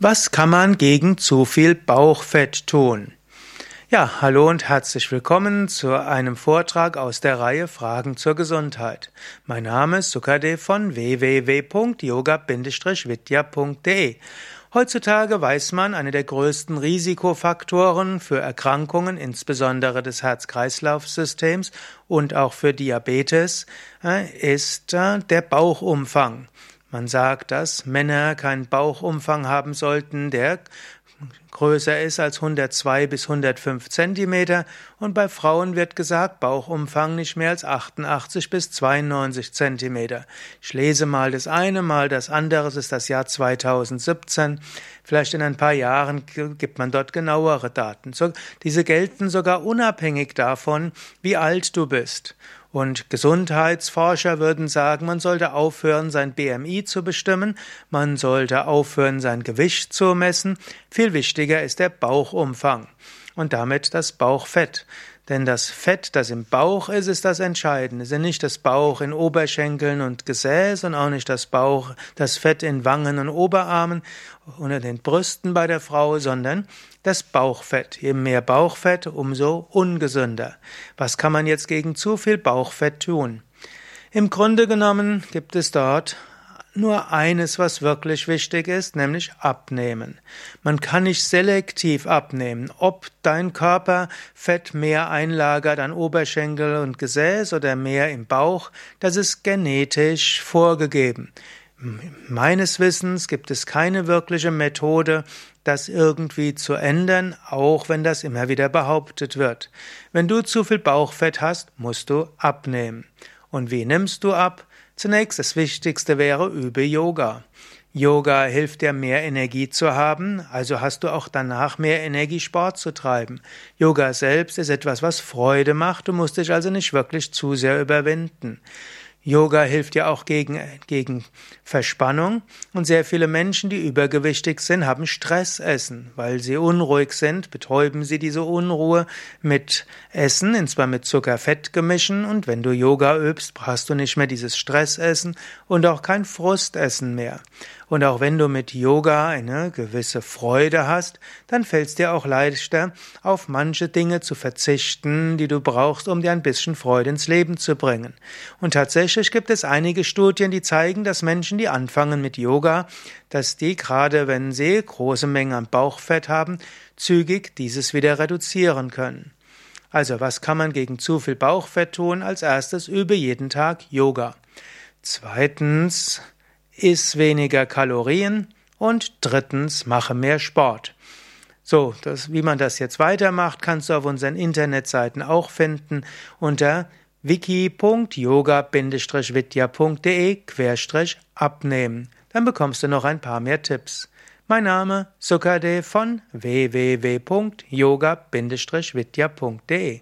Was kann man gegen zu viel Bauchfett tun? Ja, hallo und herzlich willkommen zu einem Vortrag aus der Reihe Fragen zur Gesundheit. Mein Name ist Sukade von www.yoga-vidya.de. Heutzutage weiß man, eine der größten Risikofaktoren für Erkrankungen, insbesondere des Herz-Kreislauf-Systems und auch für Diabetes, äh, ist äh, der Bauchumfang. Man sagt, dass Männer keinen Bauchumfang haben sollten, der größer ist als 102 bis 105 Zentimeter und bei Frauen wird gesagt Bauchumfang nicht mehr als 88 bis 92 Zentimeter. Ich lese mal das eine, mal das andere, es ist das Jahr 2017. Vielleicht in ein paar Jahren gibt man dort genauere Daten. diese gelten sogar unabhängig davon, wie alt du bist. Und Gesundheitsforscher würden sagen, man sollte aufhören, sein BMI zu bestimmen, man sollte aufhören, sein Gewicht zu messen. Viel wichtiger ist der Bauchumfang und damit das Bauchfett. Denn das Fett, das im Bauch ist, ist das Entscheidende. Es ist nicht das Bauch in Oberschenkeln und Gesäß und auch nicht das Bauch, das Fett in Wangen und Oberarmen unter den Brüsten bei der Frau, sondern das Bauchfett. Je mehr Bauchfett, umso ungesünder. Was kann man jetzt gegen zu viel Bauchfett tun? Im Grunde genommen gibt es dort nur eines, was wirklich wichtig ist, nämlich abnehmen. Man kann nicht selektiv abnehmen, ob dein Körper Fett mehr einlagert an Oberschenkel und Gesäß oder mehr im Bauch, das ist genetisch vorgegeben. Meines Wissens gibt es keine wirkliche Methode, das irgendwie zu ändern, auch wenn das immer wieder behauptet wird. Wenn du zu viel Bauchfett hast, musst du abnehmen. Und wie nimmst du ab? Zunächst das Wichtigste wäre, übe Yoga. Yoga hilft dir mehr Energie zu haben, also hast du auch danach mehr Energie Sport zu treiben. Yoga selbst ist etwas, was Freude macht, du musst dich also nicht wirklich zu sehr überwinden. Yoga hilft ja auch gegen, gegen Verspannung und sehr viele Menschen, die übergewichtig sind, haben Stressessen. Weil sie unruhig sind, betäuben sie diese Unruhe mit Essen, und zwar mit Zucker-Fett-Gemischen und wenn du Yoga übst, hast du nicht mehr dieses Stressessen und auch kein Frustessen mehr. Und auch wenn du mit Yoga eine gewisse Freude hast, dann fällt es dir auch leichter, auf manche Dinge zu verzichten, die du brauchst, um dir ein bisschen Freude ins Leben zu bringen. Und tatsächlich gibt es einige Studien, die zeigen, dass Menschen, die anfangen mit Yoga, dass die gerade wenn sie große Mengen an Bauchfett haben, zügig dieses wieder reduzieren können. Also, was kann man gegen zu viel Bauchfett tun? Als erstes übe jeden Tag Yoga. Zweitens, iss weniger Kalorien und drittens mache mehr Sport. So, das, wie man das jetzt weitermacht, kannst du auf unseren Internetseiten auch finden unter wiki.yoga-vidya.de abnehmen. Dann bekommst du noch ein paar mehr Tipps. Mein Name Sukade von www.yoga-vidya.de